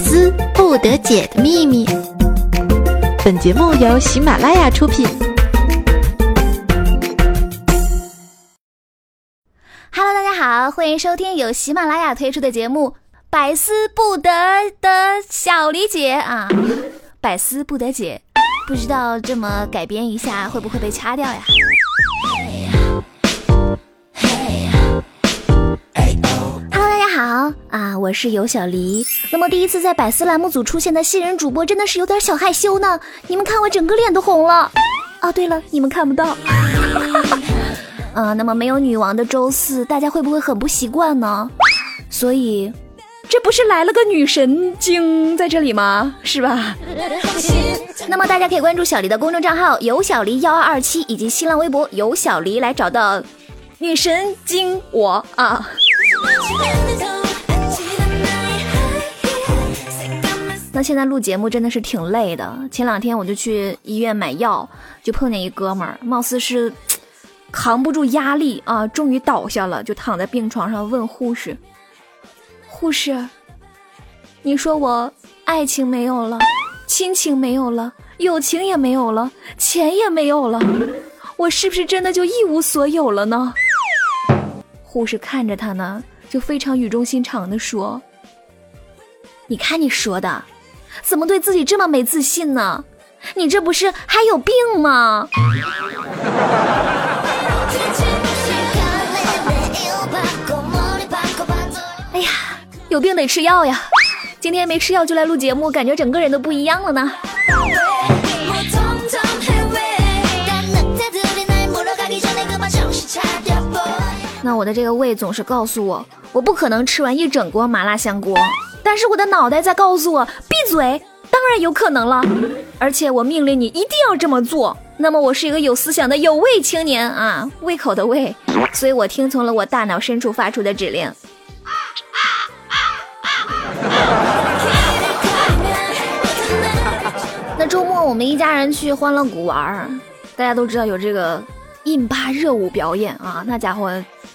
丝不得解的秘密。本节目由喜马拉雅出品。Hello，大家好，欢迎收听由喜马拉雅推出的节目《百思不得的小理解》啊，百思不得解，不知道这么改编一下会不会被掐掉呀？啊，我是尤小黎。那么第一次在百思栏目组出现的新人主播，真的是有点小害羞呢。你们看我整个脸都红了。哦，对了，你们看不到。啊，那么没有女王的周四，大家会不会很不习惯呢？所以，这不是来了个女神经在这里吗？是吧？那么大家可以关注小黎的公众账号尤小黎幺二二七，以及新浪微博尤小黎来找到女神经我啊。现在录节目真的是挺累的。前两天我就去医院买药，就碰见一哥们儿，貌似是扛不住压力啊，终于倒下了，就躺在病床上问护士：“护士，你说我爱情没有了，亲情没有了，友情也没有了，钱也没有了，我是不是真的就一无所有了呢？”护士看着他呢，就非常语重心长的说：“你看你说的。”怎么对自己这么没自信呢？你这不是还有病吗？哎呀，有病得吃药呀！今天没吃药就来录节目，感觉整个人都不一样了呢。那我的这个胃总是告诉我，我不可能吃完一整锅麻辣香锅。但是我的脑袋在告诉我闭嘴，当然有可能了，而且我命令你一定要这么做。那么我是一个有思想的有胃青年啊，胃口的胃，所以我听从了我大脑深处发出的指令。那周末我们一家人去欢乐谷玩，大家都知道有这个印巴热舞表演啊，那家伙，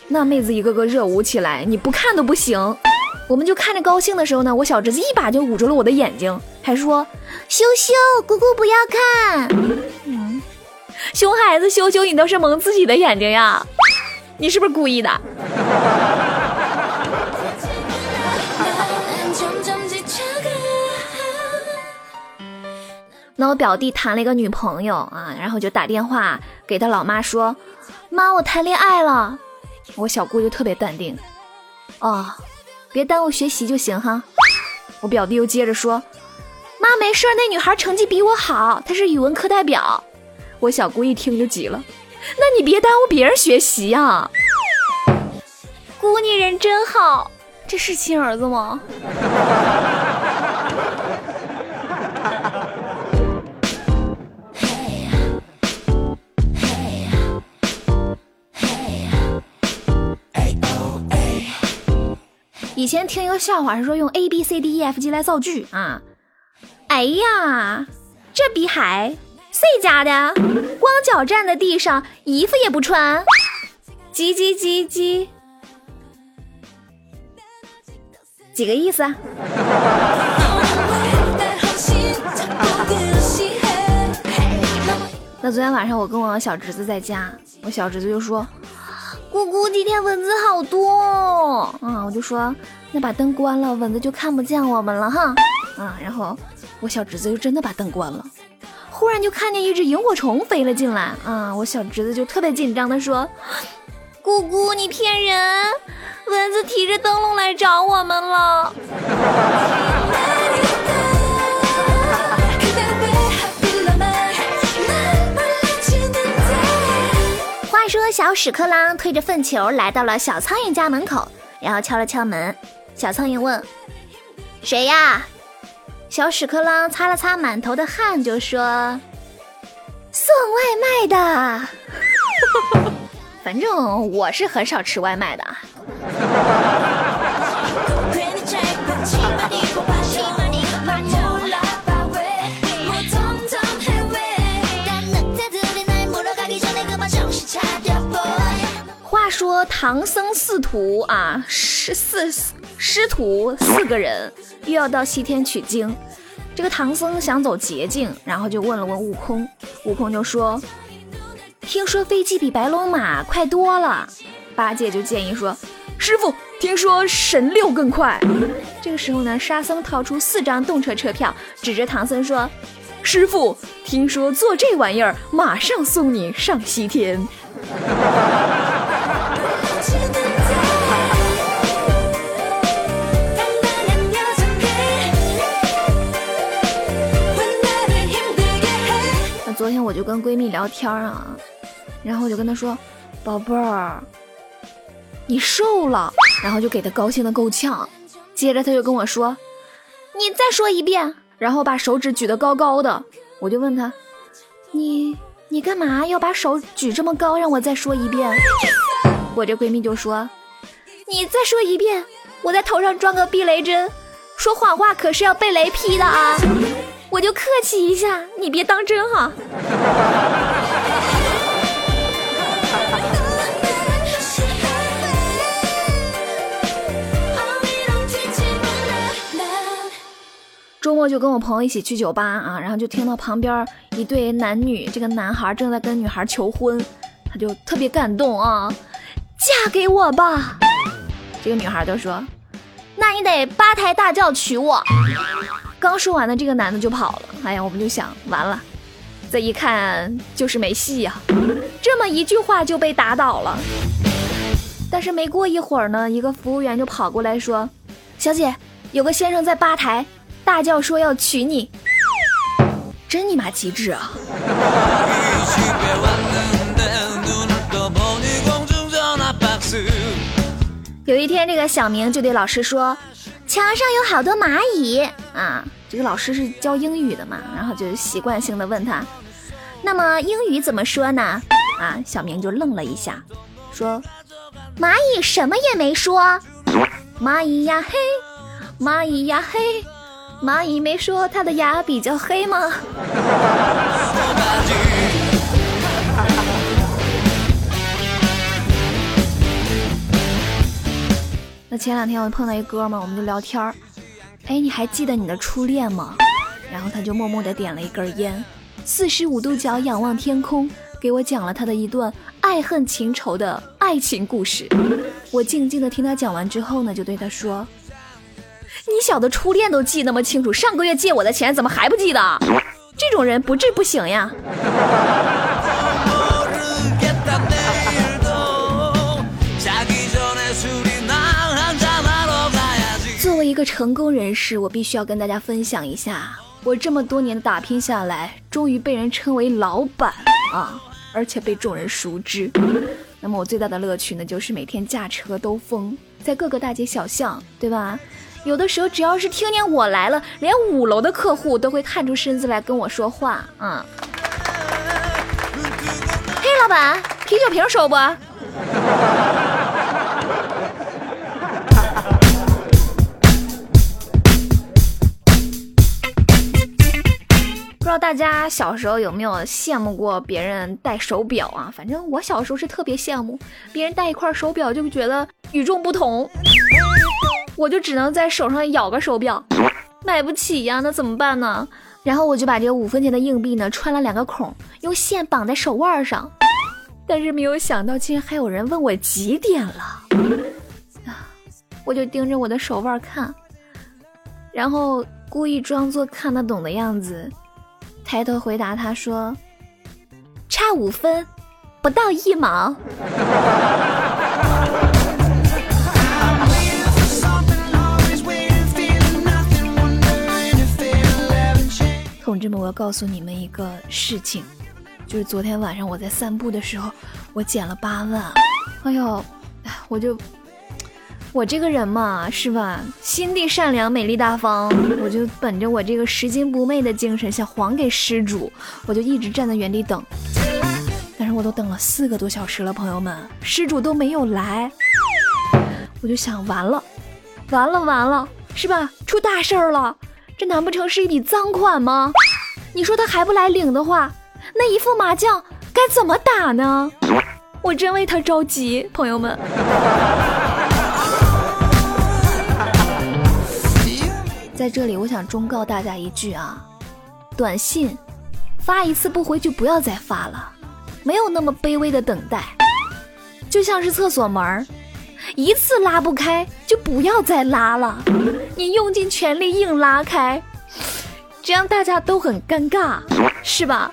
那妹子一个个热舞起来，你不看都不行。我们就看着高兴的时候呢，我小侄子一把就捂住了我的眼睛，还说：“羞羞，姑姑不要看。”嗯，熊孩子羞羞，你倒是蒙自己的眼睛呀？你是不是故意的？那我表弟谈了一个女朋友啊，然后就打电话给他老妈说：“妈，我谈恋爱了。”我小姑就特别淡定，哦。别耽误学习就行哈。我表弟又接着说：“妈没事，那女孩成绩比我好，她是语文课代表。”我小姑一听就急了：“那你别耽误别人学习呀！”姑你人真好，这是亲儿子吗？以前听一个笑话是说用 A B C D E F G 来造句啊，哎呀，这逼海谁家的？光脚站在地上，衣服也不穿，叽叽叽叽，几个意思？啊？那昨天晚上我跟我小侄子在家，我小侄子就说。姑姑，今天蚊子好多啊！我就说，那把灯关了，蚊子就看不见我们了哈。啊，然后我小侄子就真的把灯关了，忽然就看见一只萤火虫飞了进来啊！我小侄子就特别紧张的说：“姑姑，你骗人，蚊子提着灯笼来找我们了。”小屎壳郎推着粪球来到了小苍蝇家门口，然后敲了敲门。小苍蝇问：“谁呀？”小屎壳郎擦了擦满头的汗，就说：“送外卖的。反正我是很少吃外卖的。”话说唐僧四徒啊，师四师徒四个人又要到西天取经。这个唐僧想走捷径，然后就问了问悟空，悟空就说：“听说飞机比白龙马快多了。”八戒就建议说：“师傅，听说神六更快。”这个时候呢，沙僧掏出四张动车车票，指着唐僧说：“师傅，听说坐这玩意儿，马上送你上西天。”那昨天我就跟闺蜜聊天啊，然后我就跟她说：“宝贝儿，你瘦了。”然后就给她高兴的够呛。接着她就跟我说：“你再说一遍。”然后把手指举得高高的。我就问她：“你你干嘛要把手举这么高？让我再说一遍。”我这闺蜜就说：“你再说一遍，我在头上装个避雷针，说谎话可是要被雷劈的啊。”我就客气一下，你别当真哈。周末就跟我朋友一起去酒吧啊，然后就听到旁边一对男女，这个男孩正在跟女孩求婚，他就特别感动啊，嫁给我吧。这个女孩就说：“那你得八抬大轿娶我。”刚说完的这个男的就跑了。哎呀，我们就想完了，这一看就是没戏呀，这么一句话就被打倒了。但是没过一会儿呢，一个服务员就跑过来说：“小姐，有个先生在吧台大叫说要娶你，真你妈机智啊！”有一天，这个小明就对老师说。墙上有好多蚂蚁啊！这个老师是教英语的嘛，然后就习惯性的问他，那么英语怎么说呢？啊，小明就愣了一下，说：“蚂蚁什么也没说，蚂蚁呀嘿，蚂蚁呀嘿，蚂蚁没说它的牙比较黑吗？”前两天我碰到一哥们儿，我们就聊天儿。哎，你还记得你的初恋吗？然后他就默默地点了一根烟，四十五度角仰望天空，给我讲了他的一段爱恨情仇的爱情故事。我静静地听他讲完之后呢，就对他说：“你小子初恋都记那么清楚，上个月借我的钱怎么还不记得？这种人不治不行呀！”个成功人士，我必须要跟大家分享一下，我这么多年打拼下来，终于被人称为老板啊，而且被众人熟知。那么我最大的乐趣呢，就是每天驾车兜风，在各个大街小巷，对吧？有的时候只要是听见我来了，连五楼的客户都会探出身子来跟我说话啊。嘿，老板，啤酒瓶收不？道大家小时候有没有羡慕过别人戴手表啊？反正我小时候是特别羡慕别人戴一块手表，就觉得与众不同。我就只能在手上咬个手表，买不起呀，那怎么办呢？然后我就把这个五分钱的硬币呢穿了两个孔，用线绑在手腕上。但是没有想到，竟然还有人问我几点了啊！我就盯着我的手腕看，然后故意装作看得懂的样子。抬头回答他说：“差五分，不到一毛。”同志们，我要告诉你们一个事情，就是昨天晚上我在散步的时候，我捡了八万。哎呦，我就。我这个人嘛，是吧？心地善良，美丽大方，我就本着我这个拾金不昧的精神，想还给失主，我就一直站在原地等。但是我都等了四个多小时了，朋友们，失主都没有来，我就想，完了，完了，完了，是吧？出大事儿了，这难不成是一笔赃款吗？你说他还不来领的话，那一副麻将该怎么打呢？我真为他着急，朋友们。在这里我想忠告大家一句啊，短信发一次不回就不要再发了，没有那么卑微的等待。就像是厕所门儿，一次拉不开就不要再拉了，你用尽全力硬拉开，这样大家都很尴尬，是吧？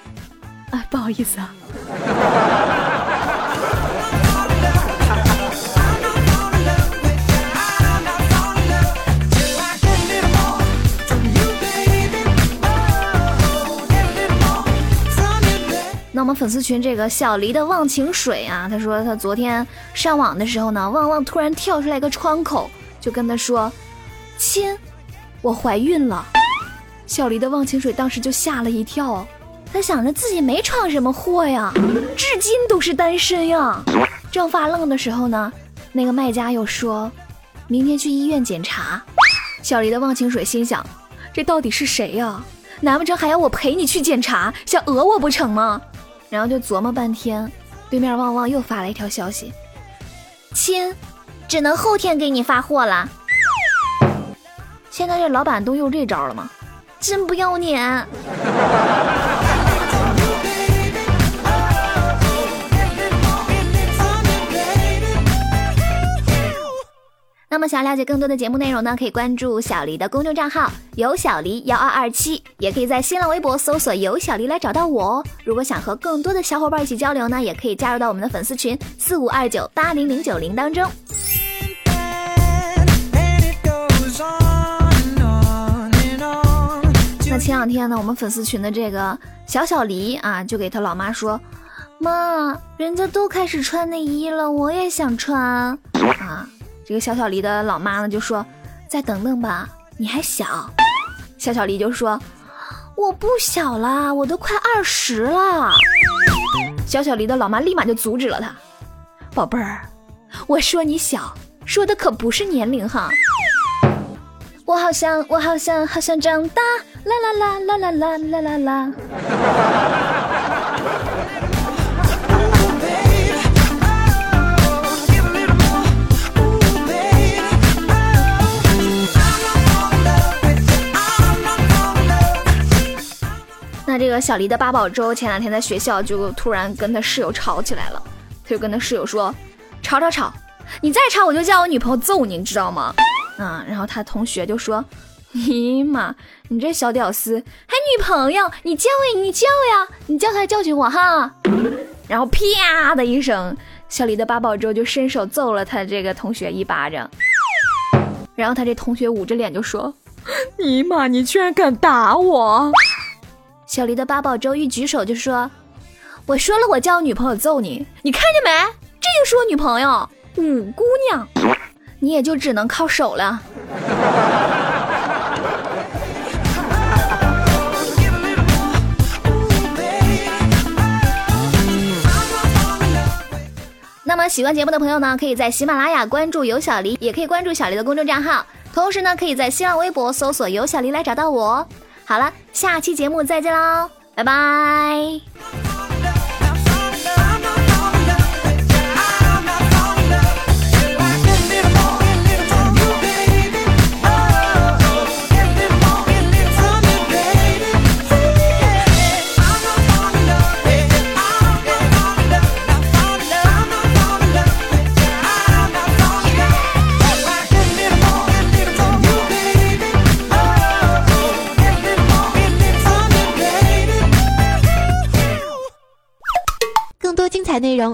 哎，不好意思啊。那我们粉丝群这个小黎的忘情水啊，他说他昨天上网的时候呢，旺旺突然跳出来个窗口，就跟他说：“亲，我怀孕了。”小黎的忘情水当时就吓了一跳，他想着自己没闯什么祸呀，至今都是单身呀。正发愣的时候呢，那个卖家又说：“明天去医院检查。”小黎的忘情水心想：这到底是谁呀？难不成还要我陪你去检查，想讹我不成吗？然后就琢磨半天，对面旺旺又发了一条消息：“亲，只能后天给你发货了。”现在这老板都用这招了吗？真不要脸！那么想了解更多的节目内容呢，可以关注小黎的公众账号“有小黎幺二二七”，也可以在新浪微博搜索“有小黎”来找到我哦。如果想和更多的小伙伴一起交流呢，也可以加入到我们的粉丝群四五二九八零零九零当中。那前两天呢，我们粉丝群的这个小小黎啊，就给他老妈说：“妈，人家都开始穿内衣了，我也想穿啊。”这个小小黎的老妈呢就说：“再等等吧，你还小。”小小黎就说：“我不小啦，我都快二十了。”小小黎的老妈立马就阻止了他：“宝贝儿，我说你小，说的可不是年龄哈。我好像，我好像，好像长大，啦啦啦啦啦啦啦啦啦。”那这个小黎的八宝粥前两天在学校就突然跟他室友吵起来了，他就跟他室友说：“吵吵吵，你再吵我就叫我女朋友揍你，你知道吗？”嗯，然后他同学就说：“ 尼玛，你这小屌丝还女朋友？你叫呀，你叫呀，你叫他教训我哈！”然后啪的一声，小黎的八宝粥就伸手揍了他这个同学一巴掌，然后他这同学捂着脸就说：“ 尼玛，你居然敢打我！”小黎的八宝粥一举手就说：“我说了，我叫我女朋友揍你，你看见没？这就是我女朋友五姑娘，你也就只能靠手了。”那么喜欢节目的朋友呢，可以在喜马拉雅关注有小黎，也可以关注小黎的公众账号，同时呢，可以在新浪微博搜索有小黎来找到我。好了，下期节目再见喽，拜拜。